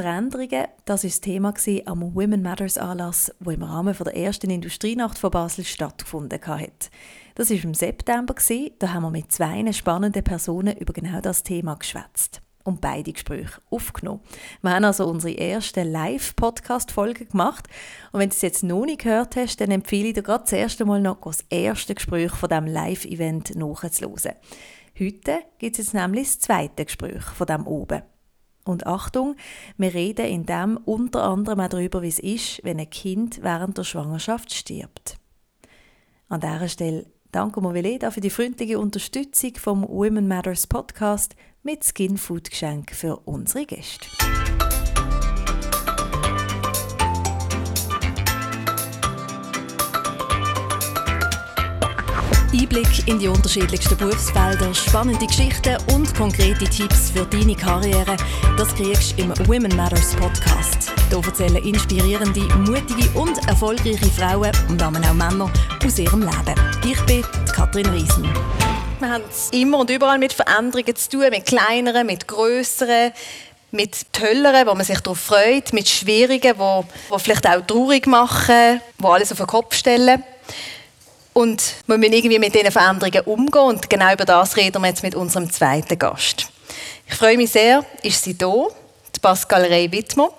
Veränderungen, das war das Thema am Women Matters Anlass, wo im Rahmen der ersten Industrienacht von Basel stattgefunden hat. Das war im September, da haben wir mit zwei spannenden Personen über genau das Thema geschwätzt und beide Gespräche aufgenommen. Wir haben also unsere erste Live-Podcast-Folge gemacht und wenn du es jetzt noch nicht gehört hast, dann empfehle ich dir gerade das erste Mal noch das erste Gespräch von diesem Live-Event nachzuhören. Heute gibt es jetzt nämlich das zweite Gespräch von dem oben. Und Achtung, wir reden in dem unter anderem auch darüber, wie es ist, wenn ein Kind während der Schwangerschaft stirbt. An dieser Stelle danke Movileda für die freundliche Unterstützung vom Women Matters Podcast mit Skin Food Geschenk für unsere Gäste. Einblick in die unterschiedlichsten Berufsfelder, spannende Geschichten und konkrete Tipps für deine Karriere, das kriegst du im Women Matters Podcast. Hier erzählen inspirierende, mutige und erfolgreiche Frauen und auch Männer aus ihrem Leben. Ich bin Katrin Riesen. Wir haben es immer und überall mit Veränderungen zu tun, mit kleineren, mit größeren, mit tolleren, wo man sich darauf freut, mit schwierigen, wo vielleicht auch traurig machen, wo alles auf den Kopf stellen. Und wir müssen irgendwie mit diesen Veränderungen umgehen. Und genau über das reden wir jetzt mit unserem zweiten Gast. Ich freue mich sehr, ist sie da, die Pascal Rey-Wittmer.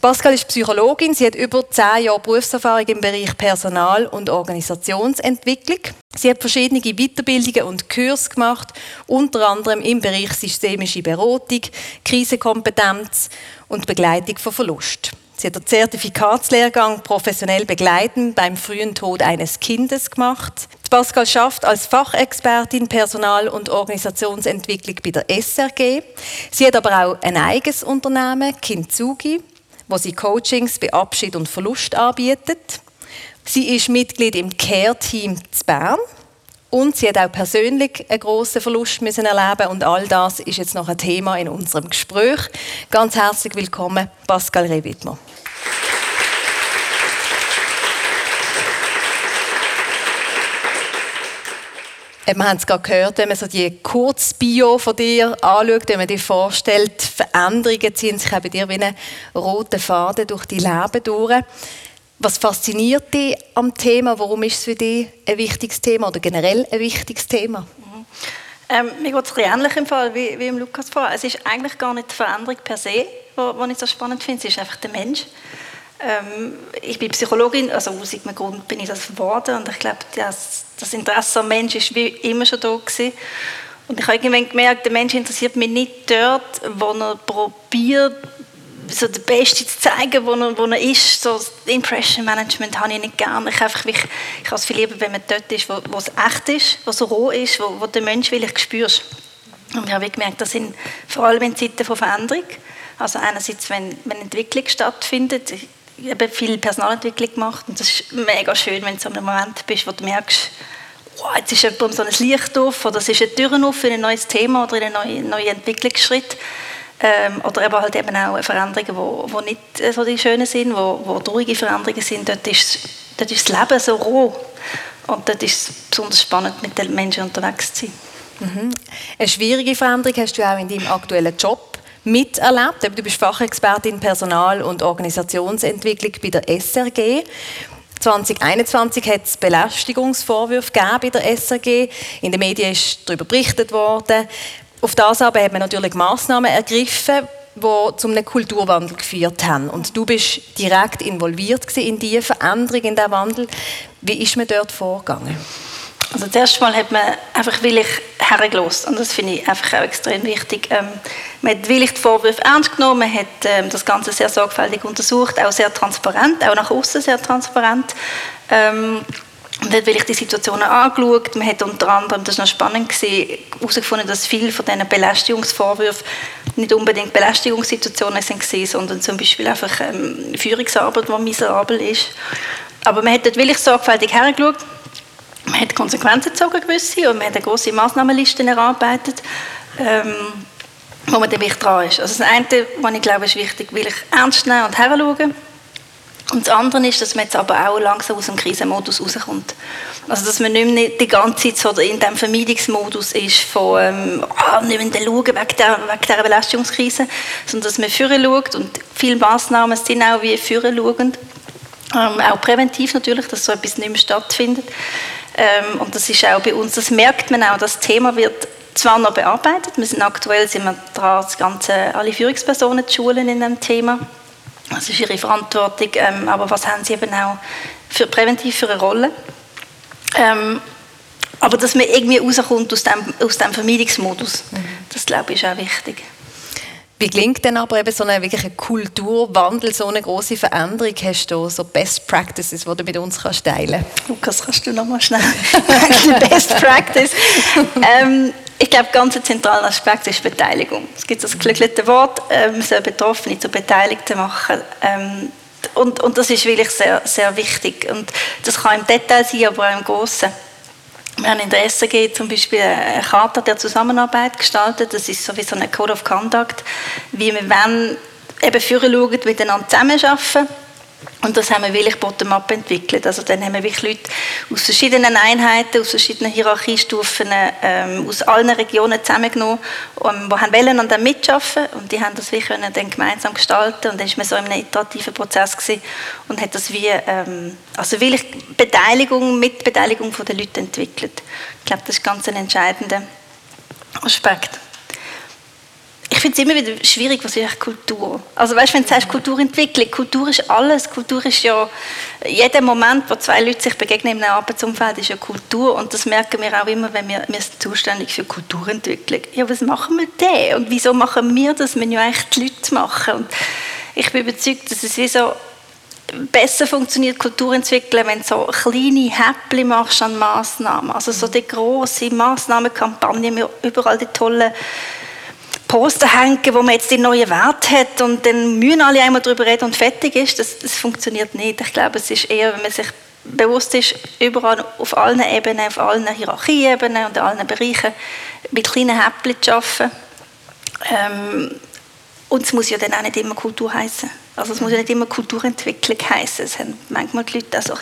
Pascal ist Psychologin. Sie hat über zehn Jahre Berufserfahrung im Bereich Personal- und Organisationsentwicklung. Sie hat verschiedene Weiterbildungen und Kurse gemacht, unter anderem im Bereich systemische Beratung, Krisenkompetenz und Begleitung von Verlust. Sie hat den Zertifikatslehrgang professionell begleiten beim frühen Tod eines Kindes gemacht. Pascal schafft als Fachexpertin Personal- und Organisationsentwicklung bei der SRG. Sie hat aber auch ein eigenes Unternehmen, Kintsugi, wo sie Coachings bei Abschied und Verlust anbietet. Sie ist Mitglied im Care-Team zu Bern und sie hat auch persönlich einen grossen Verlust müssen erleben und all das ist jetzt noch ein Thema in unserem Gespräch. Ganz herzlich willkommen, Pascal Rewitmer. Wir haben es gerade gehört, wenn man so die Kurzbio von dir anschaut, wenn man dir vorstellt, Veränderungen ziehen sich bei dir wie einen roten Faden durch die Leben durch. Was fasziniert dich am Thema? Warum ist es für dich ein wichtiges Thema oder generell ein wichtiges Thema? Mhm. Ähm, mir geht es ähnlich im Fall wie, wie im Lukas vor. Es ist eigentlich gar nicht die Veränderung per se, was ich so spannend finde, es ist einfach der Mensch. Ähm, ich bin Psychologin, also aus irgendeinem Grund bin ich das geworden und ich glaube, das, das Interesse am Mensch ist wie immer schon da gewesen. Und ich habe irgendwann gemerkt, der Mensch interessiert mich nicht dort, wo er probiert, so der Beste zu zeigen, wo er, wo er ist. So Impression Management habe ich nicht gerne. Ich, einfach, ich, ich habe es viel lieber, wenn man dort ist, wo, wo es echt ist, wo es roh ist, wo, wo der Mensch will ich spürst. Und ich habe gemerkt, das sind vor allem in Zeiten von Veränderung. Also einerseits, wenn, wenn Entwicklung stattfindet, ich habe viel Personalentwicklung gemacht und das ist mega schön, wenn du so einem Moment bist, wo du merkst, wow, jetzt ist jemand so ein Licht auf oder es ist eine Tür auf für ein neues Thema oder einen neuen, neuen Entwicklungsschritt. Ähm, oder eben halt eben auch Veränderungen, die, die nicht so die schönen sind, wo, wo traurige Veränderungen sind. Dort ist, dort ist das Leben so roh und dort ist es besonders spannend, mit den Menschen unterwegs zu sein. Mhm. Eine schwierige Veränderung hast du auch in deinem aktuellen Job miterlebt. Du bist Fachexpertin Personal- und Organisationsentwicklung bei der SRG. 2021 hat es Belästigungsvorwürfe bei der SRG. In den Medien ist darüber berichtet worden. Auf das aber hat man natürlich Massnahmen ergriffen, die zu einem Kulturwandel geführt haben. Und du bist direkt involviert in diese Veränderung, in diesen Wandel. Wie ist man dort vorgegangen? Also erste Mal hat man einfach willig hergelost und das finde ich einfach auch extrem wichtig. Ähm, man hat willig die Vorwürfe ernst genommen, man hat ähm, das Ganze sehr sorgfältig untersucht, auch sehr transparent, auch nach außen sehr transparent. Ähm, und hat wirklich die Situationen angeschaut. Man hat unter anderem, das war noch spannend, herausgefunden, dass viele von diesen Belästigungsvorwürfen nicht unbedingt Belästigungssituationen sind, sondern zum Beispiel einfach ähm, Führungsarbeit, die miserabel ist. Aber man hat dort wirklich sorgfältig hergeschaut man hat Konsequenzen gezogen gewisse, und man hat eine große Maßnahmenliste erarbeitet, ähm, wo man dann wirklich dran ist. Also das eine, was ich glaube, ist wichtig, will ich ernst nehmen und heranschauen. Und das andere ist, dass man jetzt aber auch langsam aus dem Krisenmodus rauskommt. Also, dass man nicht mehr die ganze Zeit so in diesem Vermeidungsmodus ist von ähm, ah, nicht mehr schauen wegen dieser, wegen dieser Belastungskrise, sondern dass man führen schaut und viele Massnahmen sind auch wie führen schauen. Ähm, auch präventiv natürlich, dass so etwas nicht mehr stattfindet. Ähm, und das ist auch bei uns, das merkt man auch, das Thema wird zwar noch bearbeitet, wir sind aktuell sind wir dran, das ganze, alle Führungspersonen zu schulen in dem Thema. Das ist ihre Verantwortung, ähm, aber was haben sie eben auch für, präventiv für eine Rolle? Ähm, aber dass man irgendwie rauskommt aus dem, aus dem Vermeidungsmodus, mhm. das glaube ich ist auch wichtig. Wie gelingt denn aber eben so eine wirkliche Kulturwandel, so eine große Veränderung? Hast du so Best Practices, die du mit uns kannst teilen kannst? Lukas, kannst du noch mal schnell Best Practice? ähm, ich glaube, ganz ein zentraler Aspekt ist Beteiligung. Es gibt das geklügelte Wort, äh, man soll Betroffene zu Beteiligten machen. Ähm, und, und das ist wirklich sehr, sehr wichtig. Und das kann im Detail sein, aber auch im Großen. Wir haben in der SAG zum Beispiel eine Charta der Zusammenarbeit gestaltet. Das ist sowieso ein Code of Conduct, wie wir wenn eben führen schauen, miteinander zusammenarbeiten und das haben wir wirklich bottom-up entwickelt. Also dann haben wir wirklich Leute aus verschiedenen Einheiten, aus verschiedenen Hierarchiestufen, ähm, aus allen Regionen zusammengenommen, um, die haben wollen an dem mitarbeiten und die haben das wie können dann gemeinsam gestalten und dann ist man so in einem iterativen Prozess gewesen und hat das wie, ähm, also wirklich Beteiligung, Mitbeteiligung von den Leuten entwickelt. Ich glaube, das ist ganz ein entscheidender Aspekt finde es immer wieder schwierig, was ist Kultur? Also weißt, wenn du sagst Kulturentwicklung, Kultur ist alles. Kultur ist ja jeder Moment, wo zwei Leute sich begegnen in einem Arbeitsumfeld, ist ja Kultur und das merken wir auch immer, wenn wir, wir sind zuständig für Kulturentwicklung. Ja, was machen wir denn? Und wieso machen wir das? Wir ja eigentlich die Leute machen. Und ich bin überzeugt, dass es so besser funktioniert Kultur entwickeln, wenn du so kleine Häppchen machst an Massnahmen. Also so die große Massnahmenkampagne, überall die tollen Poster hängen, wo man jetzt den neuen Wert hat und dann müssen alle einmal darüber reden und fertig ist, das, das funktioniert nicht. Ich glaube, es ist eher, wenn man sich bewusst ist, überall auf allen Ebenen, auf allen Hierarchieebenen und in allen Bereichen mit kleinen Häppchen zu arbeiten. Ähm, und es muss ja dann auch nicht immer Kultur heißen. Also es muss ja nicht immer Kulturentwicklung heißen. Es haben manchmal die Leute auch so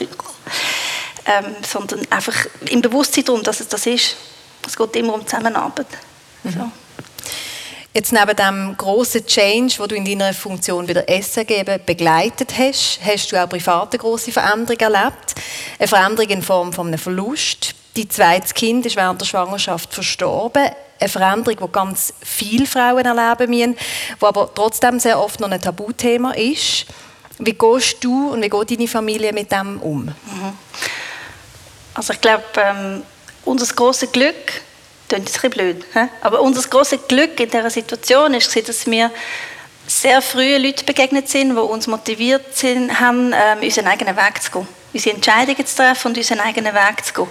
ähm, sondern einfach im Bewusstsein darum, dass es das ist. Es geht immer um Zusammenarbeit. Mhm. So. Jetzt neben dem grossen Change, wo du in deiner Funktion wieder Essen geben begleitet hast, hast du auch privat eine grosse Veränderung erlebt. Eine Veränderung in Form von einem Verlust. Dein zweites Kind ist während der Schwangerschaft verstorben. Eine Veränderung, die ganz viele Frauen erleben müssen, die aber trotzdem sehr oft noch ein Tabuthema ist. Wie gehst du und wie geht deine Familie mit dem um? Mhm. Also ich glaube, ähm, unser großes Glück klingt jetzt ein blöd. He? Aber unser grosses Glück in dieser Situation ist, dass wir sehr früh Leute begegnet sind, die uns motiviert sind, haben, ähm, unseren eigenen Weg zu gehen. Unsere Entscheidungen zu treffen und unseren eigenen Weg zu gehen.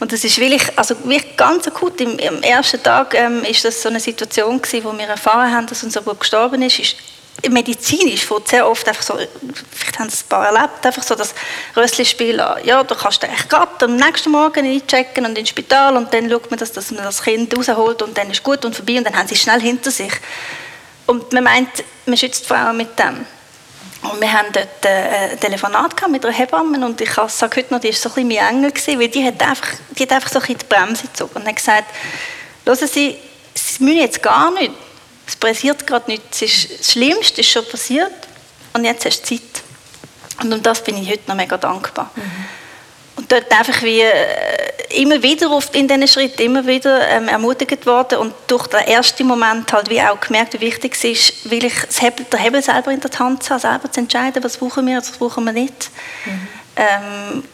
Und das ist wirklich, also wirklich ganz akut. Im, im ersten Tag ähm, ist das so eine Situation gewesen, wo wir erfahren haben, dass unser Bruder gestorben ist. ist medizinisch wird sehr oft einfach so, vielleicht haben es ein paar erlebt, einfach so das Rössli-Spiel, ja, du kannst echt gerade am nächsten Morgen einchecken und ins Spital und dann schaut man, dass, dass man das Kind rausholt und dann ist gut und vorbei und dann haben sie es schnell hinter sich. Und man meint, man schützt Frauen mit dem. Und wir haben dort äh, ein Telefonat mit einer Hebamme und ich sage heute noch, die war so ein bisschen mein Engel, weil die hat einfach, die hat einfach so ein bisschen die Bremse gezogen und hat gesagt, hören Sie, Sie müssen jetzt gar nicht es passiert gerade nichts. Ist, das Schlimmste ist schon passiert und jetzt hast du Zeit. Und um das bin ich heute noch mega dankbar. Mhm. Und dort einfach wie äh, immer wieder oft in diesen Schritten immer wieder ähm, ermutigt worden und durch den ersten Moment halt wie auch gemerkt, wie wichtig es ist, will ich das Hebel, der Hebel selber in der Hand zu haben, selber zu entscheiden, was brauchen wir, was brauchen wir nicht. Mhm. Ähm,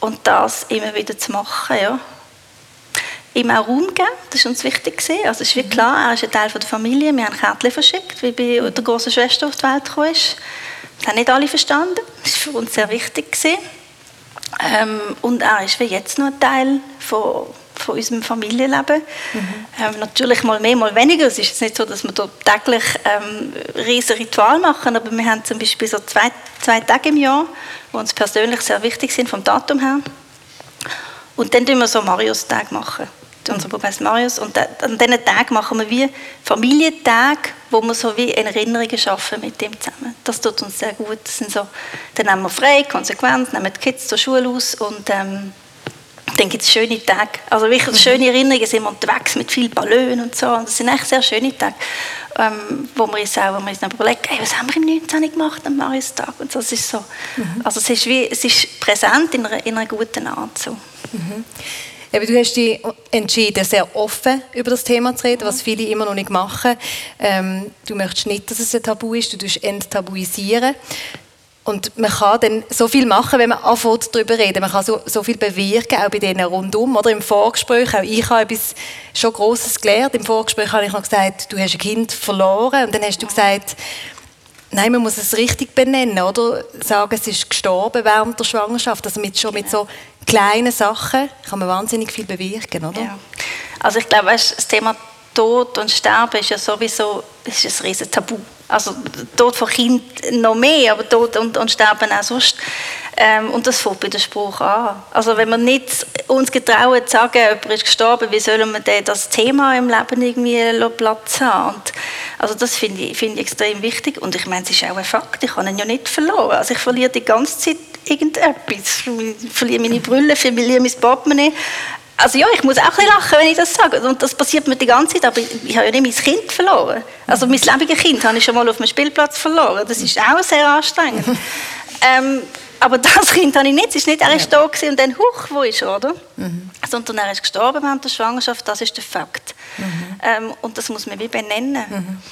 und das immer wieder zu machen, ja ihm auch Raum geben. Das war uns wichtig. Also es ist wie mhm. klar, er ist ein Teil der Familie. Wir haben Kärtchen verschickt, wie bei der großen Schwester auf die Welt gekommen ist. Das haben nicht alle verstanden. Das war für uns sehr wichtig. Ähm, und er ist wie jetzt noch ein Teil von, von unserem Familienleben. Mhm. Ähm, natürlich mal mehr, mal weniger. Es ist jetzt nicht so, dass wir da täglich ähm, riesige Ritual machen, aber wir haben zum Beispiel so zwei, zwei Tage im Jahr, die uns persönlich sehr wichtig sind vom Datum her. Und dann tun wir so Marius-Tag machen Unser heißt Marius. Und an diesen Tagen machen wir wie Familientage, wo wir so wie Erinnerungen schaffen mit dem zusammen. Das tut uns sehr gut. Das sind so, dann nehmen wir frei, konsequent, nehmen die Kids zur Schule aus und ähm, dann gibt es schöne Tage. Also wirklich mhm. schöne Erinnerungen, sind wir unterwegs mit vielen Ballons und so. Und das sind echt sehr schöne Tage, ähm, wo wir uns auch, wo wir uns dann überlegen, hey, was haben wir im 19. gemacht am Mariustag? Und so, das ist so, mhm. also es ist, wie, es ist präsent in einer, in einer guten Art. So. Mhm. Eben, du hast dich entschieden, sehr offen über das Thema zu reden, was viele immer noch nicht machen. Ähm, du möchtest nicht, dass es ein Tabu ist, du tust enttabuisieren. Und man kann dann so viel machen, wenn man anfängt darüber reden. Man kann so, so viel bewirken, auch bei denen rundum. Oder im Vorgespräch, auch ich habe etwas schon Grosses gelernt. Im Vorgespräch habe ich noch gesagt, du hast ein Kind verloren. Und dann hast du gesagt, nein, man muss es richtig benennen, oder? Sagen, es ist gestorben während der Schwangerschaft. Also mit, schon mit so kleinen Sachen kann man wahnsinnig viel bewirken, oder? Ja. Also ich glaube, das Thema Tod und Sterben ist ja sowieso ist ein riesen Tabu. Also Tod von Kind noch mehr, aber Tod und, und Sterben auch sonst. Ähm, und das fängt bei der Spruch an. Also wenn wir nicht uns getrauen zu sagen, jemand ist gestorben, wie sollen wir denn das Thema im Leben irgendwie Platz haben? Und, also das finde ich, find ich extrem wichtig. Und ich meine, es ist auch ein Fakt, ich habe ihn ja nicht verloren. Also ich verliere die ganze Zeit irgendetwas. Ich verliere meine Brille, ich verliere mein Portemonnaie. Also ja, ich muss auch ein lachen, wenn ich das sage. Und das passiert mir die ganze Zeit, aber ich, habe ja nicht mein Kind verloren. Also mein lebendiges Kind habe ich schon mal auf dem Spielplatz verloren. Das ist auch sehr anstrengend. ähm, aber das Kind habe ich nicht. Es ist nicht, er ist ja. da und dann, huch, wo ist er, oder? Mhm. Sondern er ist gestorben während der Schwangerschaft, das ist der Fakt. Mhm. Ähm, und das muss man wie benennen. Mhm.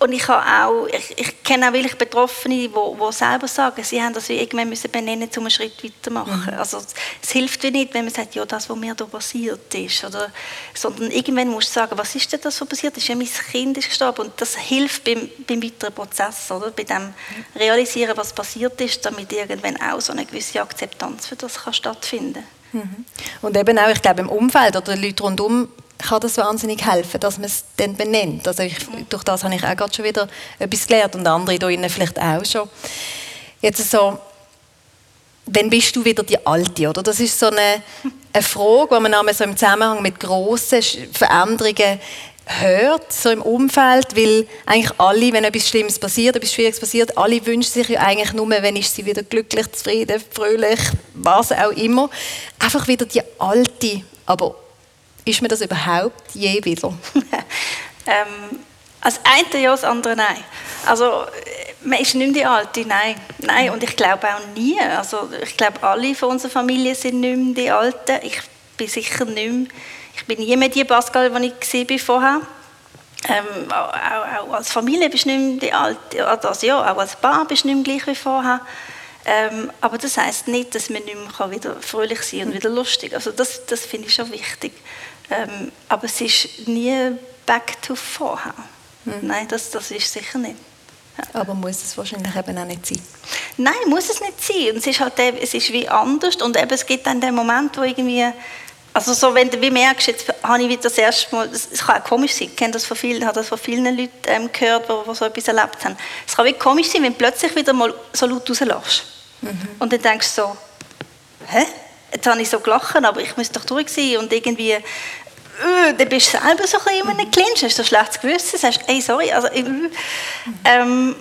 Und ich, habe auch, ich, ich kenne auch wirklich Betroffene, die, die selber sagen, sie haben das irgendwann müssen benennen, um einen Schritt weiterzumachen. Mhm. Also es hilft wie nicht, wenn man sagt, ja, das, was mir da passiert ist. Oder, sondern irgendwann musst du sagen, was ist denn das, was passiert ist? Ja, mein Kind ist gestorben. Und das hilft beim, beim weiteren Prozess, oder? bei dem Realisieren, was passiert ist, damit irgendwann auch so eine gewisse Akzeptanz für das kann stattfinden kann. Mhm. Und eben auch, ich glaube, im Umfeld oder Leute rundum kann das wahnsinnig helfen, dass man es dann benennt. Also ich, durch das habe ich auch gerade schon wieder etwas gelernt und andere hier vielleicht auch schon. Jetzt so, wann bist du wieder die Alte, oder? Das ist so eine, eine Frage, die man so im Zusammenhang mit grossen Veränderungen hört, so im Umfeld, weil eigentlich alle, wenn etwas Schlimmes passiert, etwas Schwieriges passiert, alle wünschen sich ja eigentlich nur, wenn ist sie wieder glücklich, zufrieden, fröhlich, was auch immer, einfach wieder die Alte, aber ist mir das überhaupt je wieder? ähm, als eine ja, das andere nein. Also man ist nicht mehr die Alte, nein. nein. Und ich glaube auch nie. Also ich glaube, alle von unserer Familie sind nicht mehr die Alten. Ich bin sicher nicht mehr, ich bin nie mehr die Pascal, die ich war vorher. Ähm, auch, auch, als Familie bist du nicht mehr die Alte. Also, ja, auch als Paar bist du nicht mehr gleich wie vorher. Ähm, aber das heisst nicht, dass man nicht mehr wieder fröhlich sein kann und wieder lustig. Also das, das finde ich schon wichtig. Ähm, aber es ist nie back to vorher. Mhm. Nein, das, das ist sicher nicht. Ja. Aber muss es wahrscheinlich eben auch nicht sein? Nein, muss es nicht sein. Und es ist halt es ist wie anders und eben, es gibt dann den Moment, wo irgendwie also so, wenn du wie merkst, jetzt habe ich wieder das erste Mal, es kann auch komisch sein, ich kenne das von vielen, habe das von vielen Leuten ähm, gehört, die, die so etwas erlebt haben. Es kann wie komisch sein, wenn du plötzlich wieder mal so laut rauslachst. Mhm. Und dann denkst du so, hä? jetzt habe ich so gelacht, aber ich muss doch durch sein und irgendwie äh, dann bist du selber so ein in einem Clinch, hast du ein schlechtes Gewissen, sagst, ey, sorry, also, äh, ähm,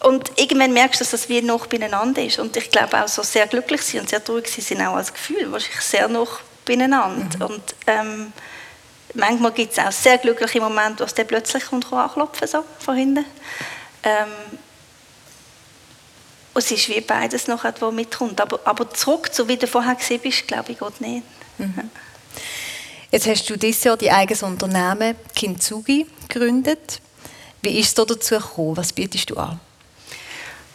und irgendwann merkst du, dass das wie noch beieinander ist und ich glaube auch so sehr glücklich sind und sehr traurig sind auch als Gefühl, wahrscheinlich sehr noch beieinander mhm. und ähm, manchmal gibt es auch sehr glückliche Momente, wo es dann plötzlich kommt, anklopfen so von hinten. Ähm, und es ist wie beides noch etwas, mitkommt. Aber, aber zurück, so wie du vorher gesehen bist, glaube ich, geht nicht. Mhm. Jetzt hast du dieses Jahr dein eigenes Unternehmen Kintsugi gegründet. Wie ist es dazu gekommen? Was bietest du an?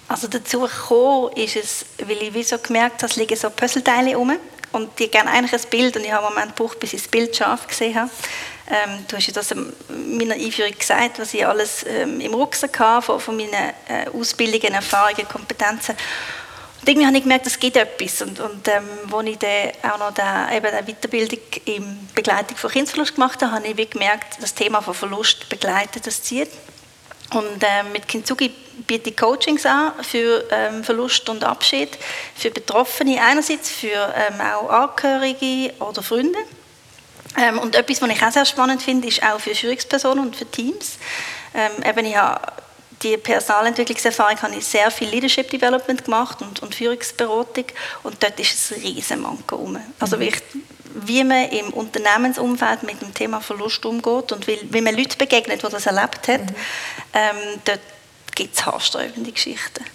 Also dazu gekommen ist es, weil ich wie so gemerkt habe, es liegen so Puzzleteile rum und die gerne eigentlich ein Bild und ich habe einen Moment gebraucht, bis ich das Bild scharf gesehen habe. Ähm, du hast ja das in meiner Einführung gesagt, was ich alles ähm, im Rucksack habe, von, von meinen äh, Ausbildungen, Erfahrungen, Kompetenzen. Und irgendwie habe ich gemerkt, es gibt etwas. Und, und ähm, als ich dann auch noch den, eine Weiterbildung in Begleitung von Kindsverlust gemacht habe, habe ich gemerkt, das Thema von Verlust begleitet, das zieht. Und äh, mit Kintsugi biete ich Coachings an für ähm, Verlust und Abschied, für Betroffene einerseits, für ähm, auch Angehörige oder Freunde. Ähm, und etwas, was ich auch sehr spannend finde, ist auch für Führungspersonen und für Teams. Ähm, eben, ich habe die Personalentwicklungserfahrung habe ich sehr viel Leadership Development gemacht und, und Führungsberatung und dort ist ein riesen Manko. Also mhm. wie, wie man im Unternehmensumfeld mit dem Thema Verlust umgeht und wie, wie man Leute begegnet, die das erlebt haben, mhm. ähm, dort gibt es haarsträubende Geschichten.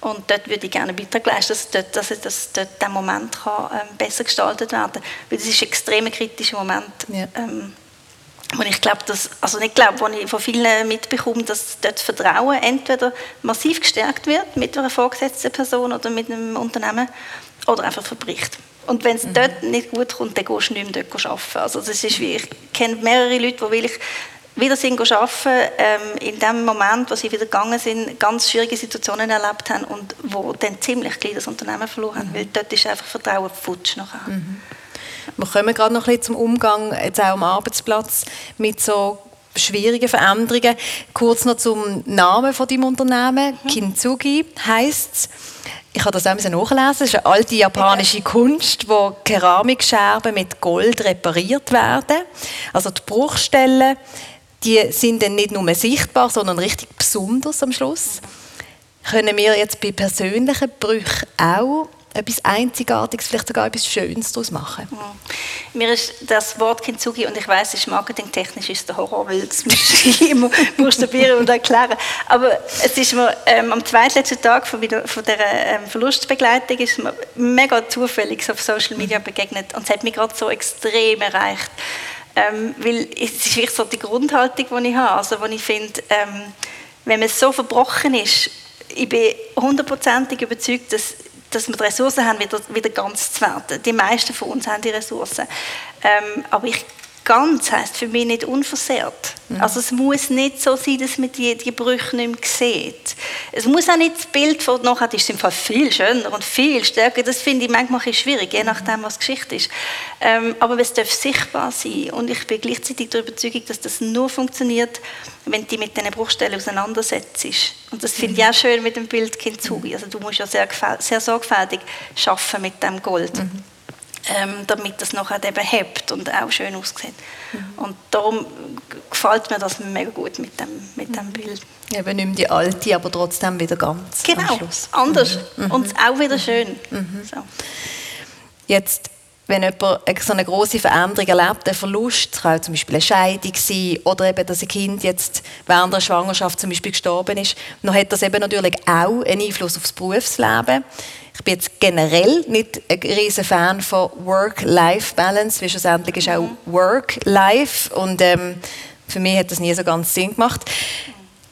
Und dort würde ich gerne beitragen dass, dort, dass, dass dort der Moment kann, ähm, besser gestaltet werden kann. Weil das ist ein extrem kritischer Moment. Ja. Ähm, und ich glaube, dass, also nicht glaube, wo ich von vielen mitbekomme, dass dort Vertrauen entweder massiv gestärkt wird mit einer vorgesetzten Person oder mit einem Unternehmen oder einfach verbricht. Und wenn es mhm. dort nicht gut kommt, dann gehst du nicht mehr dort arbeiten. Also das ist wie, ich kenne mehrere Leute, die wirklich wieder sind arbeiten, ähm, in dem Moment, wo sie wieder gegangen sind, ganz schwierige Situationen erlebt haben und wo dann ziemlich gleich das Unternehmen verloren haben, mhm. weil dort ist einfach Vertrauen futsch nachher. Mhm. Wir kommen gerade noch ein bisschen zum Umgang jetzt auch am Arbeitsplatz mit so schwierigen Veränderungen. Kurz noch zum Namen von deinem Unternehmen. Mhm. Kintsugi heisst es. Ich habe das auch nachlesen. Es ist eine alte japanische Kunst, wo Keramikscherben mit Gold repariert werden. Also die Bruchstellen, die sind dann nicht nur sichtbar, sondern richtig besonders am Schluss. Können wir jetzt bei persönlichen Brüchen auch etwas Einzigartiges, vielleicht sogar etwas Schönes daraus machen. Mhm. Mir ist das Wort Kintsugi, und ich weiß, es ist marketingtechnisch ist der Horror, weil das muss ich immer buchstabieren und erklären. Aber es ist mir ähm, am zweitletzten Tag von, von der ähm, Verlustbegleitung ist mir mega zufällig auf Social Media begegnet und es hat mich gerade so extrem erreicht. Ähm, weil es ist wirklich so die Grundhaltung, die ich habe. Also, wo ich finde, ähm, wenn man so verbrochen ist, ich bin hundertprozentig überzeugt, dass dass wir die Ressourcen haben, wieder, wieder ganz zu werden. Die meisten von uns haben die Ressourcen. Ähm, aber ich ganz heisst für mich nicht unversehrt. Mhm. Also es muss nicht so sein, dass man die, die Brüche nicht mehr sieht. Es muss auch nicht das Bild von nachher ist im Fall viel schöner und viel stärker. Das finde ich manchmal schwierig, je nachdem, was Geschichte ist. Ähm, aber es darf sichtbar sein. Und ich bin gleichzeitig der Überzeugung, dass das nur funktioniert, wenn du dich mit diesen Bruchstellen auseinandersetzt. Und das finde ich auch schön mit dem Bild Kintsugi. Also du musst ja sehr, sehr sorgfältig arbeiten mit dem Gold. Mhm ähm, damit das nachher eben hebt und auch schön aussieht. Mhm. Und darum gefällt mir das mega gut mit dem, mit dem Bild. Eben nicht mehr die alte, aber trotzdem wieder ganz Genau, anders mhm. und mhm. auch wieder schön. Mhm. So. Jetzt wenn jemand so eine große Veränderung erlebt, ein Verlust, das kann zum Beispiel eine Scheidung sein oder eben, dass ein Kind jetzt während der Schwangerschaft zum Beispiel gestorben ist, dann hat das eben natürlich auch einen Einfluss aufs Berufsleben. Ich bin jetzt generell nicht ein riesen Fan von Work-Life-Balance, weil schlussendlich ist auch Work-Life und ähm, für mich hat das nie so ganz Sinn gemacht.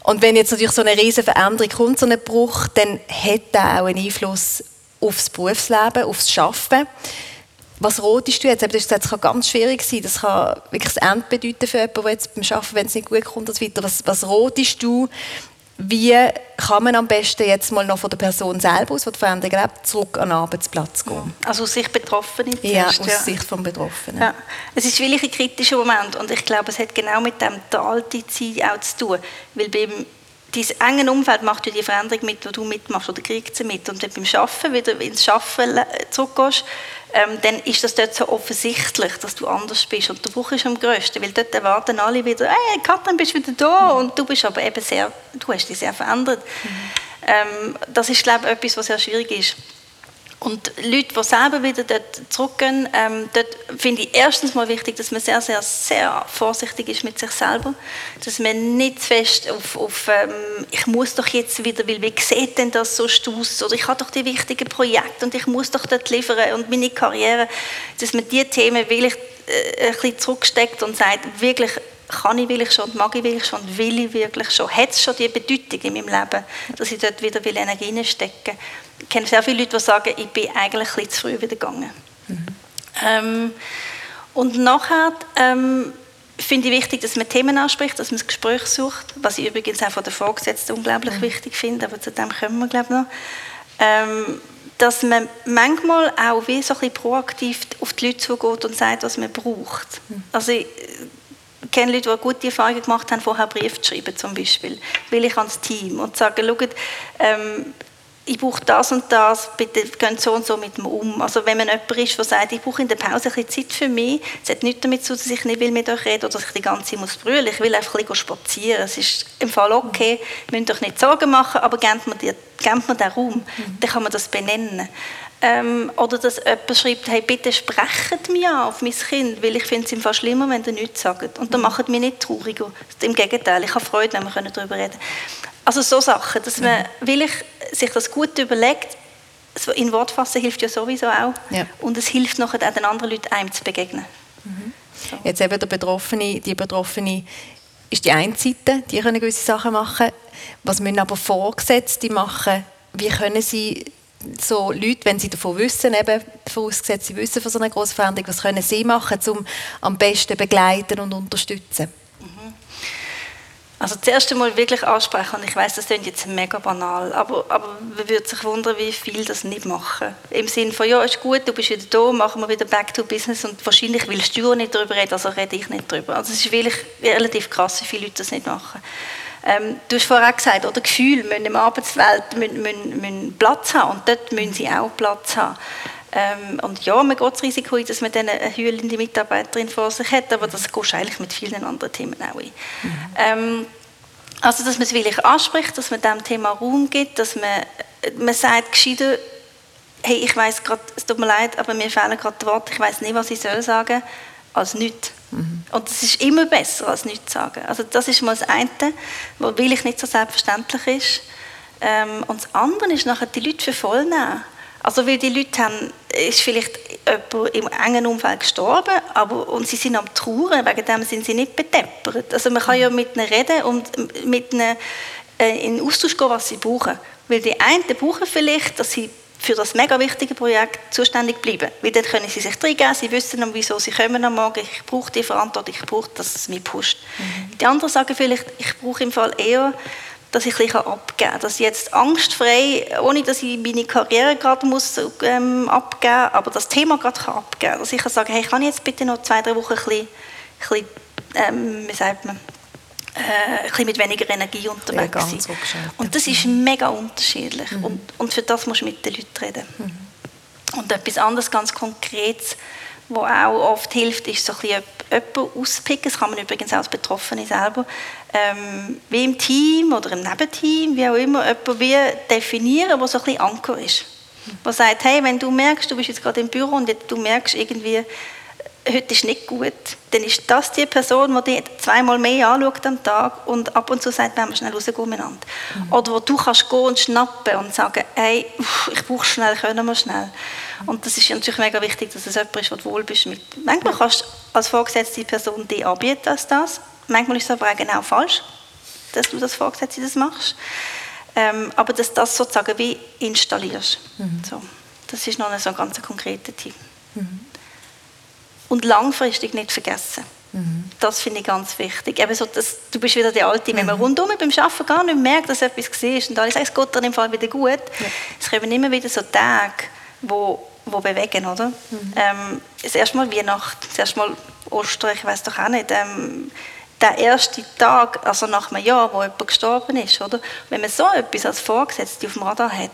Und wenn jetzt natürlich so eine riesen Veränderung kommt, so ein Bruch, dann hat das auch einen Einfluss aufs Berufsleben, aufs Schaffen. Was rotest du jetzt? Das kann ganz schwierig sein. Das kann wirklich das Ende bedeuten für jemanden, der jetzt beim Arbeiten, wenn es nicht gut kommt, und so weiter. Was, was rotest du? Wie kann man am besten jetzt mal noch von der Person selber aus, die die Veränderung erlebt, zurück an den Arbeitsplatz gehen? Also aus Sicht Betroffenen Ja, aus ja. Sicht des Betroffenen. Ja. Es ist wirklich ein kritischer Moment und ich glaube, es hat genau mit dem der alte Zeit auch zu tun. Weil beim dein engen Umfeld macht ja die Veränderung mit, die du mitmachst oder kriegt sie mit. Und wenn du beim Arbeiten wieder ins Arbeiten zurückgehst, ähm, dann ist das dort so offensichtlich, dass du anders bist. Und der Bruch ist am größten, weil dort erwarten alle wieder, hey, Katrin, bist wieder da. Und du bist aber eben sehr, du hast dich sehr verändert. Mhm. Ähm, das ist, glaube ich, etwas, was sehr schwierig ist. Und Leute, die selber wieder dort zurückgehen, ähm, dort finde ich erstens mal wichtig, dass man sehr, sehr, sehr vorsichtig ist mit sich selber. Dass man nicht fest auf, auf ähm, ich muss doch jetzt wieder, weil wie sieht denn das so aus? Oder ich habe doch die wichtigen Projekte und ich muss doch dort liefern und meine Karriere, dass man diese Themen wirklich äh, ein bisschen zurücksteckt und sagt, wirklich, kann ich wirklich schon, mag ich wirklich schon, will ich wirklich schon, hat es schon die Bedeutung in meinem Leben, dass ich dort wieder Energie reinstecken will ich kenne sehr viele Leute, die sagen, ich bin eigentlich ein bisschen zu früh wieder gegangen. Mhm. Ähm, und nachher ähm, finde ich wichtig, dass man Themen anspricht, dass man das Gespräch sucht, was ich übrigens auch von der Vorgesetzten unglaublich mhm. wichtig finde, aber zu dem kommen wir, glaube ich, noch. Ähm, dass man manchmal auch wie so ein bisschen proaktiv auf die Leute zugeht und sagt, was man braucht. Mhm. Also ich, kenne Leute, die gute Erfahrungen gemacht haben, vorher Brief zu schreiben zum Beispiel, will ich ans Team und sagen, schaut, ähm, ich brauche das und das, bitte gehen so und so mit mir um. Also wenn man jemand ist, der sagt, ich brauche in der Pause ein bisschen Zeit für mich, es hat nichts damit zu tun, dass ich nicht will mit euch reden oder dass ich die ganze Zeit muss brüllen ich will einfach ein bisschen spazieren. Es ist im Fall okay, ihr müsst euch nicht Sorgen machen, aber gebt mir, die, gebt mir den Raum, mhm. dann kann man das benennen. Ähm, oder dass jemand schreibt, hey, bitte sprecht mich an auf mein Kind, weil ich finde es im Fall schlimmer, wenn ihr nichts sagt. Und dann mhm. macht mich nicht trauriger. Im Gegenteil, ich habe Freude, wenn wir darüber reden können. Also so Sachen, dass man mhm. wirklich sich das gut überlegt, in Wort fassen hilft ja sowieso auch. Ja. Und es hilft nachher auch den anderen Leuten einem zu begegnen. Mhm. So. Jetzt eben der Betroffene, die Betroffene ist die eine Seite, die können gewisse Sachen machen. Was müssen aber Vorgesetzte machen? Wie können sie so Leute, wenn sie davon wissen, eben vorausgesetzt, sie wissen von so einer grossen Veränderung, was können sie machen, um am besten begleiten und unterstützen? Also zuerst einmal wirklich ansprechen, und ich weiß, das klingt jetzt mega banal, aber, aber man würde sich wundern, wie viele das nicht machen. Im Sinne von, ja, ist gut, du bist wieder da, machen wir wieder back to business und wahrscheinlich willst du nicht darüber reden, also rede ich nicht darüber. Also es ist wirklich relativ krass, wie viele Leute das nicht machen. Ähm, du hast vorher gesagt, oder Gefühle müssen im Arbeitswelt müssen, müssen, müssen Platz haben und dort müssen sie auch Platz haben. Ähm, und ja, man geht das Risiko ein, dass man dann eine heulende Mitarbeiterin vor sich hat, aber das geht eigentlich mit vielen anderen Themen auch ein. Mhm. Ähm, also, dass man es wirklich anspricht, dass man dem Thema Raum gibt, dass man, man sagt gescheiter, hey, ich weiß gerade, es tut mir leid, aber mir fehlen gerade die Worte, ich weiß nicht, was ich soll sagen, als nichts. Mhm. Und es ist immer besser, als nichts zu sagen. Also das ist mal das eine, was wirklich nicht so selbstverständlich ist. Ähm, und das andere ist nachher die Leute für voll nehmen. Also weil die Leute haben, ist vielleicht jemand im engen Umfeld gestorben, aber und sie sind am Trauern, wegen dem sind sie nicht bedeppert. Also man kann ja mit ihnen reden und mit ihnen äh, in Austausch gehen, was sie brauchen. Weil die einen brauchen vielleicht, dass sie für das mega wichtige Projekt zuständig bleiben. Weil dann können sie sich reingeben, sie wissen, wieso sie kommen am Morgen, ich brauche die Verantwortung, ich brauche, dass es mich pusht. Mhm. Die anderen sagen vielleicht, ich brauche im Fall eher dass ich ein abgeben kann. Dass ich jetzt angstfrei, ohne dass ich meine Karriere gerade muss, ähm, abgeben aber das Thema gerade kann abgeben kann. Dass ich kann sagen, hey, kann ich jetzt bitte noch zwei, drei Wochen ein bisschen, ein bisschen ähm, wie sagt man, äh, ein bisschen mit weniger Energie unterwegs sein. Und das ist mega unterschiedlich. Mhm. Und, und für das musst du mit den Leuten reden. Mhm. Und etwas anderes, ganz Konkretes, was auch oft hilft, ist so ein bisschen jemanden auspicken. Das kann man übrigens auch als Betroffene selber. Ähm, wie im Team oder im Nebenteam, wie auch immer, jemanden wie definieren, der so ein bisschen Anker ist. Der sagt, hey, wenn du merkst, du bist jetzt gerade im Büro und du merkst irgendwie, heute ist nicht gut, dann ist das die Person, die dich zweimal mehr anschaut am Tag und ab und zu sagt, wir schnell rausgehen miteinander. Mhm. Oder wo du kannst gehen und schnappen und sagen, hey, ich brauche schnell, können wir schnell. Und das ist natürlich mega wichtig, dass es jemand ist, du wohl bist mit. Manchmal kannst du als vorgesetzte Person die anbieten als das. Manchmal ist es aber auch genau falsch, dass du das Vorgesetzte das machst. Ähm, aber dass das sozusagen wie installierst. Mhm. So. Das ist noch ein so ein ganz konkreter Tipp. Mhm. Und langfristig nicht vergessen. Mhm. Das finde ich ganz wichtig. Eben so, dass, du bist wieder der Alte, wenn man mhm. rundum beim Arbeiten gar nicht merkt, dass etwas war und alle sagen, es geht dann im Fall wieder gut. Ja. Es kommen immer wieder so Tage, wo, wo bewegen, oder? Mhm. Ähm, das erste Mal Weihnachten, das erste Mal Ostern, ich weiß doch auch nicht. Ähm, der erste Tag, also nach einem Jahr, wo jemand gestorben ist, oder? Wenn man so etwas als Vorgesetzte auf dem Radar hat,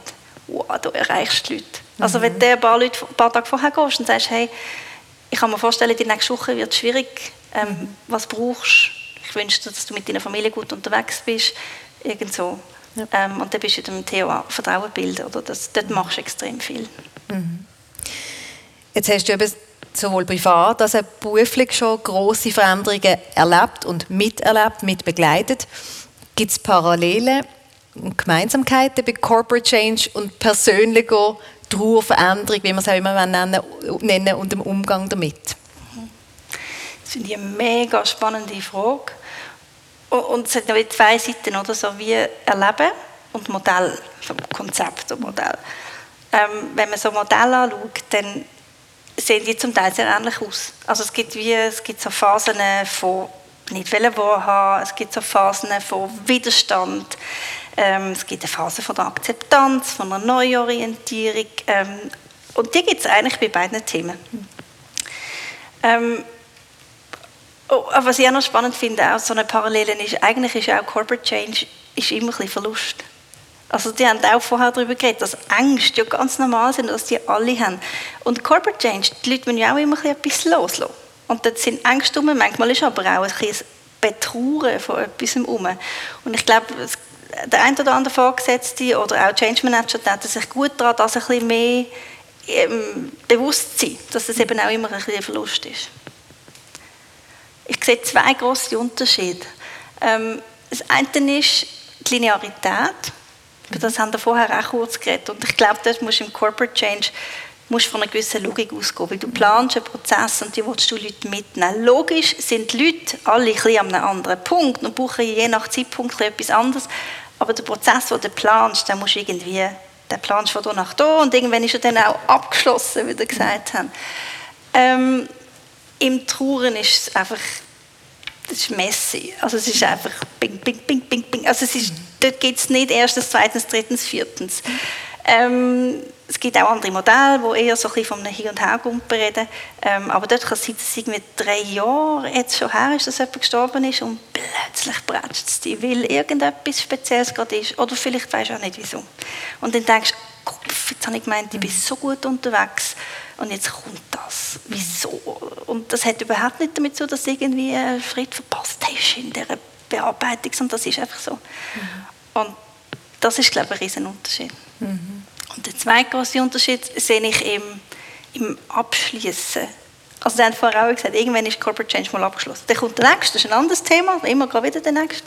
wow, da erreichst du Leute. Mhm. Also wenn du ein paar, Leute, ein paar Tage vorher gehst und sagst, hey, ich kann mir vorstellen, die nächste Woche wird es schwierig, ähm, was brauchst du? Ich wünsche dir, dass du mit deiner Familie gut unterwegs bist, irgend so. Ja. Ähm, und dann bist du dem Thema Vertrauen bilden, oder? Das, dort machst du extrem viel. Mhm. Jetzt hast du eben sowohl privat als auch beruflich schon große Veränderungen erlebt und miterlebt, mitbegleitet. Gibt es Parallelen und Gemeinsamkeiten bei Corporate Change und persönlicher Trauerveränderung, wie man es auch immer nennen, nennen und dem Umgang damit? Das finde ich eine mega spannende Frage. Und es hat noch zwei Seiten, oder? So wie Erleben und Modell, Konzept und Modell. Ähm, wenn man so Modelle anschaut, dann sehen die zum Teil sehr ähnlich aus. Also es gibt, wie, es gibt so Phasen von nicht wahrhaben, es gibt so Phasen von Widerstand, ähm, es gibt eine Phase von der Akzeptanz, von einer Neuorientierung ähm, und die gibt es eigentlich bei beiden Themen. Ähm, oh, was ich auch noch spannend finde, auch so eine Parallele ist, eigentlich ist auch Corporate Change ist immer ein bisschen Verlust. Also die haben auch vorher darüber geredet, dass Ängste ja ganz normal sind, dass die alle haben. Und Corporate Change, die Leute müssen ja auch immer etwas loslassen. Und dort sind Ängste rum, manchmal ist aber auch ein bisschen Betrauern von etwas herum. Und ich glaube, der ein oder andere Vorgesetzte oder auch Change Manager denkt sich gut daran, dass ein bisschen mehr ähm, bewusst sein, dass es eben auch immer ein, bisschen Verlust ist. Ich sehe zwei große Unterschiede. Ähm, das eine ist die Linearität. Über das haben wir vorher auch kurz geredet. Und ich glaube, das muss im Corporate Change musst von einer gewissen Logik ausgehen. Weil du planst einen Prozess und die willst du Leute mitnehmen. Logisch sind die Leute alle ein an einem anderen Punkt und brauchen je nach Zeitpunkt etwas anderes. Aber der Prozess, den du planst, den musst du irgendwie, den planst von hier nach da und irgendwann ist er dann auch abgeschlossen, wie wir gesagt haben. Ähm, Im Trauern ist es einfach das ist messy. Also es ist einfach bing, bing, bing, bing, bing. Also es ist, dort geht es nicht erstens, zweitens, drittens, viertens. Ähm, es gibt auch andere Modelle, die eher so ein bisschen von einem Hin- und Hergumpen reden. Ähm, aber dort kann es sein, dass irgendwie drei Jahre jetzt schon her ist, dass jemand gestorben ist und plötzlich bretscht es dich, weil irgendetwas Spezielles gerade ist. Oder vielleicht weißt du auch nicht, wieso. Und dann denkst du, jetzt habe ich gemeint, ich bin so gut unterwegs und jetzt kommt das. Wieso? Und das hat überhaupt nicht damit zu dass du irgendwie einen Schritt verpasst hast in dieser Bearbeitung, sondern das ist einfach so. Mhm. Und das ist, glaube ich, ein Riesenunterschied. Mhm. Und der zweite große Unterschied sehe ich im, im Abschließen. Also sie haben vorher auch gesagt, irgendwann ist Corporate Change mal abgeschlossen. Dann kommt der nächste, das ist ein anderes Thema, immer wieder der nächste.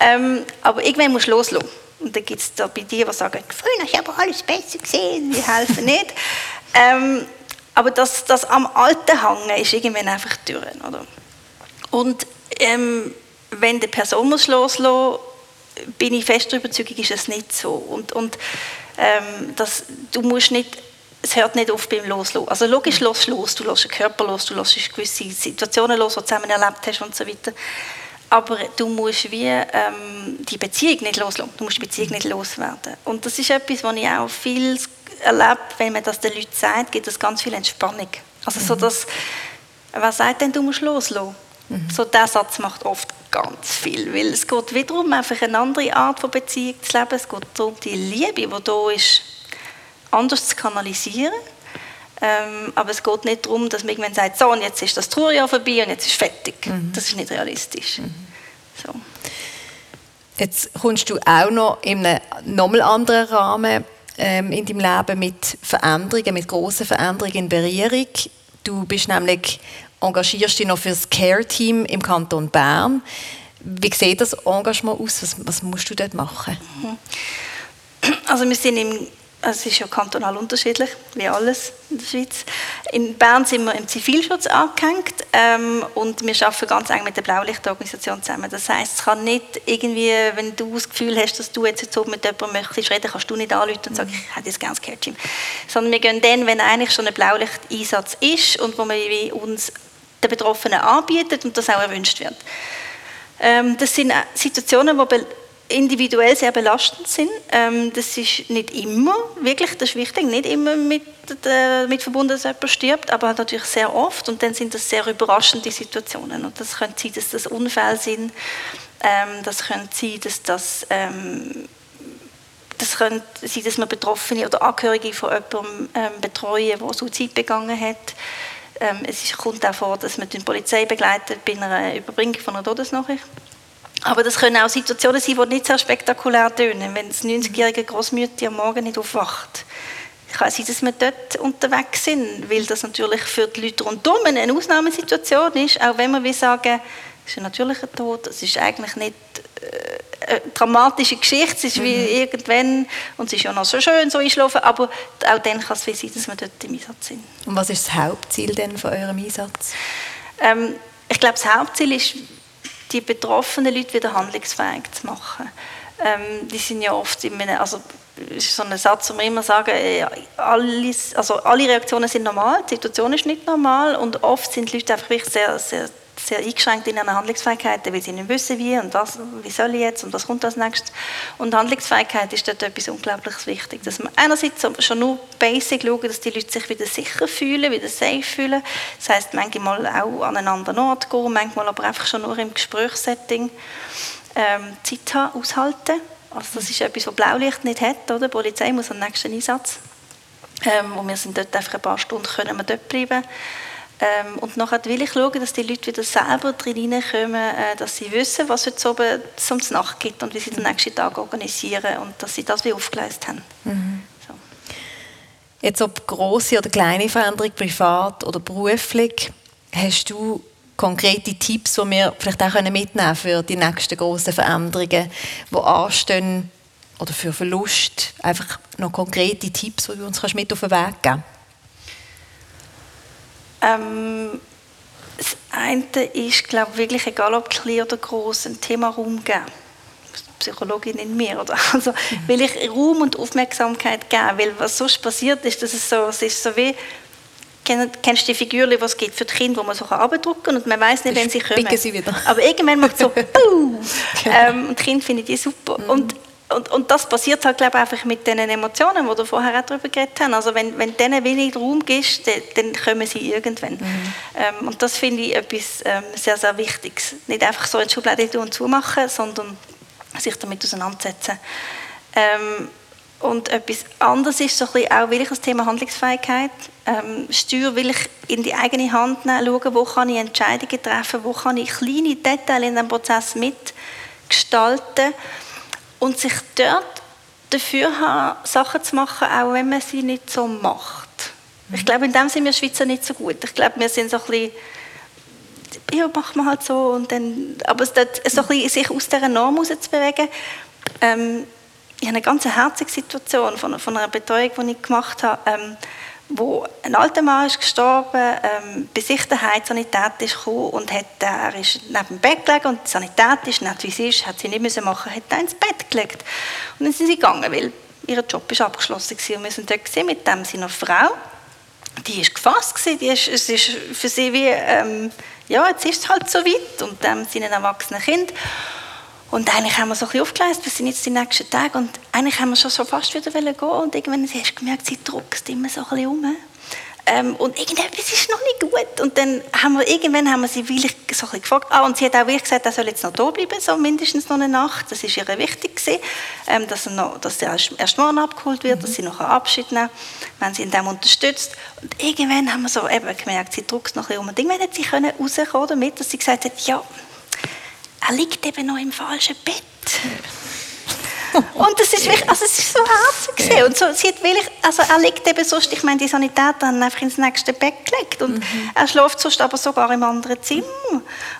Ähm, aber irgendwann musst du loslassen. Und dann gibt es da bei dir, die sagen, früher ich habe alles besser gesehen, die helfen nicht. ähm, aber das, das am Alten hängen ist irgendwann einfach durch. Oder? Und ähm, wenn die Person muss loslassen bin ich fest der Überzeugung, ist es nicht so. Und, und ähm, das, du musst nicht, es hört nicht auf beim Loslassen. Also logisch los los, du lässt den Körper los, du lässt gewisse Situationen los, die du zusammen erlebt hast und so weiter. Aber du musst wie ähm, die Beziehung nicht loslassen. Du musst die Beziehung nicht loswerden. Und das ist etwas, was ich auch viel erlebe, wenn man das den Leuten sagt, gibt es ganz viel Entspannung. Also mhm. so, dass, wer sagt denn, du musst loslassen? Mhm. So der Satz macht oft ganz viel, weil es geht wiederum einfach eine andere Art von Beziehung zu leben. Es geht darum, die Liebe, die da ist, anders zu kanalisieren. Ähm, aber es geht nicht darum, dass man irgendwann sagt, so und jetzt ist das Trauerjahr vorbei und jetzt ist fertig. Mhm. Das ist nicht realistisch. Mhm. So. Jetzt kommst du auch noch in einem nochmal anderen Rahmen ähm, in deinem Leben mit Veränderungen, mit grossen Veränderungen in Berührung. Du bist nämlich engagierst dich noch für das Care-Team im Kanton Bern. Wie sieht das Engagement aus? Was, was musst du dort machen? Mhm. Also wir sind im es ist ja kantonal unterschiedlich, wie alles in der Schweiz. In Bern sind wir im Zivilschutz angehängt ähm, und wir arbeiten ganz eng mit der Blaulichtorganisation zusammen. Das heißt, es kann nicht irgendwie, wenn du das Gefühl hast, dass du jetzt so mit jemandem möchtest reden, kannst du nicht anrufen und sagen, ich hätte jetzt gerne das Care-Team. Sondern wir gehen dann, wenn eigentlich schon ein Blaulichteinsatz ist und wo wir uns den Betroffenen anbietet und das auch erwünscht wird. Ähm, das sind Situationen, die individuell sehr belastend sind. Ähm, das ist nicht immer, wirklich, das ist wichtig, nicht immer mit, äh, mit verbunden, dass jemand stirbt, aber natürlich sehr oft und dann sind das sehr überraschende Situationen. Und das könnte sein, dass das Unfälle sind, ähm, das könnte sein, dass das das könnte sein, dass man Betroffene oder Angehörige von jemandem betreuen, der Suizid begangen hat. Ähm, es kommt auch vor, dass man die Polizei begleitet bei einer Überbringung von einer Todesnachricht. Aber das können auch Situationen sein, die nicht sehr spektakulär tönen. Wenn das 90-jährige Großmütter am Morgen nicht aufwacht, kann sein, dass wir dort unterwegs sind, weil das natürlich für die Leute rundherum eine Ausnahmesituation ist, auch wenn wir sagen, es ist ein natürlicher Tod, es ist eigentlich nicht äh, eine dramatische Geschichte, es ist wie mhm. irgendwann, und es ist ja noch so schön, so einschlafen, aber auch dann kann es wie sein, dass wir dort im Einsatz sind. Und was ist das Hauptziel denn von eurem Einsatz? Ähm, ich glaube, das Hauptziel ist, die betroffenen Leute wieder handlungsfähig zu machen. Ähm, die sind ja oft in einem, also ist so ein Satz, wo wir immer sagen, äh, alles, also alle Reaktionen sind normal, die Situation ist nicht normal und oft sind die Leute einfach wirklich sehr, sehr, sehr eingeschränkt in einer Handlungsfähigkeit, weil sie nicht wissen, wie und was, wie soll ich jetzt und was kommt als nächstes. Und Handlungsfähigkeit ist dort etwas unglaublich wichtig, dass man einerseits schon nur basic schauen, dass die Leute sich wieder sicher fühlen, wieder safe fühlen. Das heißt, manchmal auch an einen anderen Ort gehen, manchmal aber einfach schon nur im Gesprächssetting ähm, Zeit haben, aushalten Also das ist etwas, was Blaulicht nicht hat. Oder? Die Polizei muss am nächsten Einsatz. Ähm, und wir sind dort einfach ein paar Stunden können wir dort bleiben. Ähm, und nachher will ich schauen, dass die Leute wieder selber drin reinkommen, äh, dass sie wissen, was es oben zum Nacht gibt und wie sie den nächsten Tag organisieren und dass sie das wie aufgeleistet haben. Mhm. So. Jetzt ob große oder kleine Veränderung, privat oder beruflich, hast du konkrete Tipps, die wir vielleicht auch mitnehmen können für die nächsten großen Veränderungen, die anstehen oder für Verlust? Einfach noch konkrete Tipps, die du uns mit auf den Weg geben ähm, Das eine ist, glaube ich, wirklich, egal ob klein oder groß, ein Thema Raum geben. Psychologin in mir, oder? Also, will ich Raum und Aufmerksamkeit geben, weil was sonst passiert ist, dass es so, es ist so wie Kennst du die Figuren, die es gibt für die Kinder, wo man so abdrucken kann und man weiß nicht, wenn sie kommen. sie wieder. Aber irgendwann macht es so «Buh!» ähm, und die Kinder finden die super. Mhm. Und, und, und das passiert halt, glaube ich, einfach mit den Emotionen, die wir vorher auch darüber geredet haben. Also wenn, wenn denen wenig Raum gibst, dann, dann kommen sie irgendwann. Mhm. Ähm, und das finde ich etwas ähm, sehr, sehr Wichtiges. Nicht einfach so in die Schublade tun und zumachen, sondern sich damit auseinandersetzen. Ähm, und etwas anderes ist so ein bisschen auch wirklich das Thema Handlungsfähigkeit. Ähm, Steuer will ich in die eigene Hand nehmen, schauen, wo kann ich Entscheidungen treffen, wo kann ich kleine Details in diesem Prozess mitgestalten und sich dort dafür haben, Sachen zu machen, auch wenn man sie nicht so macht. Mhm. Ich glaube, in dem sind wir Schweizer nicht so gut. Ich glaube, wir sind so ein bisschen ja, machen wir halt so und dann, aber es so ein bisschen sich aus dieser Norm rauszubewegen, ähm, ich habe eine ganz herzige Situation von, von einer Betreuung, die ich gemacht habe, ähm, wo ein alter Mann ist gestorben, ähm, bis ich daheim die Sanität ist und hat, äh, er ist neben dem Bett gelegen und die Sanität ist nicht wie sie ist, hat sie nicht müssen machen, hat er ins Bett gelegt und dann sind sie gegangen, weil ihr Job ist abgeschlossen war. und wir sind dort gesehen mit dem seiner Frau, die ist gefasst gewesen, die ist, es ist für sie wie, ähm, ja, jetzt ist es halt so weit und dem ähm, seinen erwachsenen Kind und eigentlich haben wir so ein bisschen aufgeleistet, was sind jetzt die nächsten Tage und eigentlich haben wir schon so fast wieder gehen und irgendwann hast du gemerkt, sie druckst immer so ein bisschen um. Ähm, und irgendetwas ist noch nicht gut. Und dann haben wir, irgendwann haben wir sie wirklich so ein bisschen gefragt. Ah, und sie hat auch wirklich gesagt, er soll jetzt noch da bleiben, so mindestens noch eine Nacht. Das ist ihr wichtig gewesen, ähm, dass, er noch, dass er erst morgen abgeholt wird, mhm. dass sie noch Abschied nehmen wenn sie in dem unterstützt. Und irgendwann haben wir so eben gemerkt, sie druckt noch ein bisschen um. Und irgendwann hat sie können rauskommen damit, dass sie gesagt hat, ja, er liegt eben noch im falschen Bett. Und das ist wirklich, also es ist so herzig ja. und so, sie hat wirklich, also er liegt eben sonst, ich meine, die Sanitäter haben einfach ins nächste Bett gelegt und mhm. er schläft sonst aber sogar im anderen Zimmer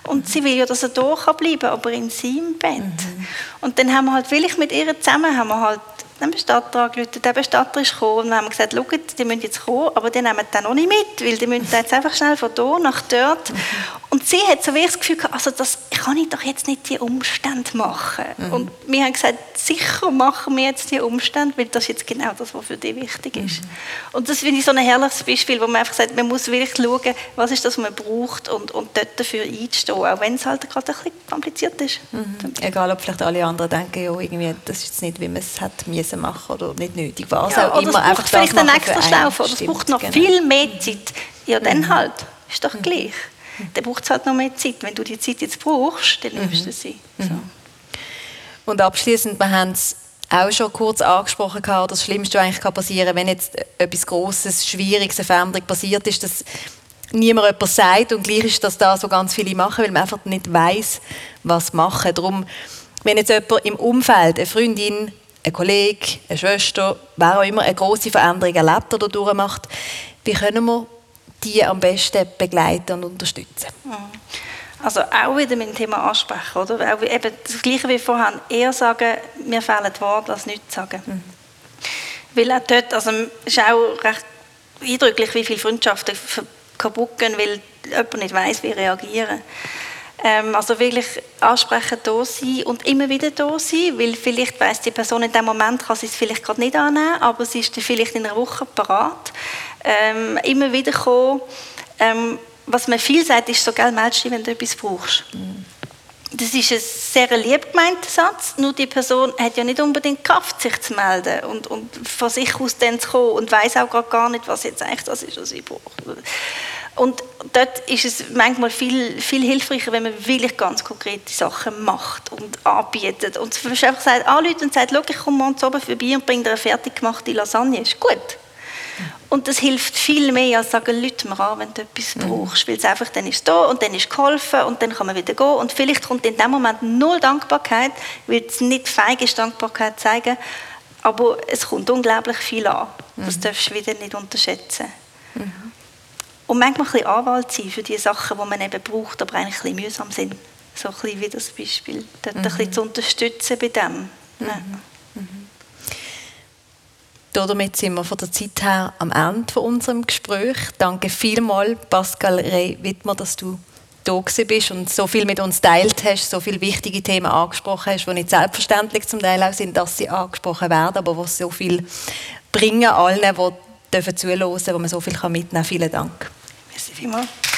und mhm. sie will ja, dass er da bleiben kann, aber in seinem Bett. Mhm. Und dann haben wir halt wirklich mit ihr zusammen, haben wir halt den Bestatter angerufen, der Bestatter ist gekommen und wir haben gesagt, schaut, die müssen jetzt kommen, aber die nehmen dann noch nicht mit, weil die müssen jetzt einfach schnell von hier nach dort. Und sie hat so wie das Gefühl gehabt, also das kann ich doch jetzt nicht die Umstände machen. Mhm. Und wir haben gesagt, sicher machen wir jetzt die Umstände, weil das ist jetzt genau das, was für dich wichtig ist. Mhm. Und das finde ich so ein herrliches Beispiel, wo man einfach sagt, man muss wirklich schauen, was ist das, was man braucht und, und dort dafür einstehen, auch wenn es halt gerade ein bisschen kompliziert ist. Mhm. Egal, ob vielleicht alle anderen denken, ja, irgendwie, das ist jetzt nicht, wie man es hat müssen machen oder nicht nötig war. Also ja, auch immer einfach vielleicht einen extra Schlauch oder es braucht noch genau. viel mehr Zeit. Ja, dann mhm. halt. Ist doch mhm. gleich. Dann braucht es halt noch mehr Zeit. Wenn du die Zeit jetzt brauchst, dann nimmst du sie. Mhm. So. Und abschließend, wir haben es auch schon kurz angesprochen gehabt, das Schlimmste, was eigentlich passieren kann, wenn jetzt etwas Großes, Schwieriges, eine Veränderung passiert ist, dass niemand etwas sagt und gleich ist das da so ganz viele machen, weil man einfach nicht weiß, was machen. Darum, wenn jetzt jemand im Umfeld, eine Freundin, ein Kollege, eine Schwester, wer auch immer eine große Veränderung erlebt oder durchmacht, wie können wir die am besten begleiten und unterstützen? Mhm. Also auch wieder mit dem Thema ansprechen, oder? Auch eben das Gleiche wie vorhin, eher sagen, mir fehlen Worte, als nichts sagen. Mhm. Weil auch dort, also es ist auch recht eindrücklich, wie viele Freundschaften kaputt gehen, weil jemand nicht weiß, wie reagieren. Ähm, also wirklich ansprechen, da sein und immer wieder da sein, weil vielleicht weiß die Person in dem Moment, kann sie es vielleicht gerade nicht annehmen, aber sie ist dann vielleicht in einer Woche parat. Ähm, immer wieder kommen. Ähm, was man viel sagt, ist so, gell, meldest dich, wenn du etwas brauchst. Mhm. Das ist ein sehr lieb gemeinter Satz, nur die Person hat ja nicht unbedingt Kraft, sich zu melden und, und von sich aus dann zu kommen und weiß auch gar nicht, was jetzt eigentlich das ist, was sie braucht. Und, dort ist es manchmal viel, viel hilfreicher, wenn man wirklich ganz konkrete Sachen macht und anbietet. Und zum Beispiel einfach sagt, anruft und sagt, ich komme morgen oben vorbei und bringe dir eine fertig gemachte Lasagne. Ist gut. Und das hilft viel mehr, als sagen, Leute mir an, wenn du etwas mhm. brauchst. Weil es einfach, dann ist es da und dann ist geholfen und dann kann man wieder gehen. Und vielleicht kommt in dem Moment null Dankbarkeit, weil es nicht feig ist, Dankbarkeit zu zeigen. Aber es kommt unglaublich viel an. Das mhm. darfst du wieder nicht unterschätzen. Mhm. Und manchmal ein bisschen Anwalt sein für die Sachen, die man eben braucht, aber eigentlich ein bisschen mühsam sind. So ein bisschen wie das Beispiel. Dort mhm. ein bisschen zu unterstützen bei dem. Ja. Mhm. mhm. Damit sind wir von der Zeit her am Ende von unserem Gespräch. Danke vielmals, Pascal Rey-Wittmer, dass du da bist und so viel mit uns teilt hast, so viele wichtige Themen angesprochen hast, die nicht selbstverständlich zum Teil auch sind, dass sie angesprochen werden, aber die so viel bringen allen, die zuhören dürfen, wo man so viel mitnehmen kann. Vielen Dank. Merci vielmals.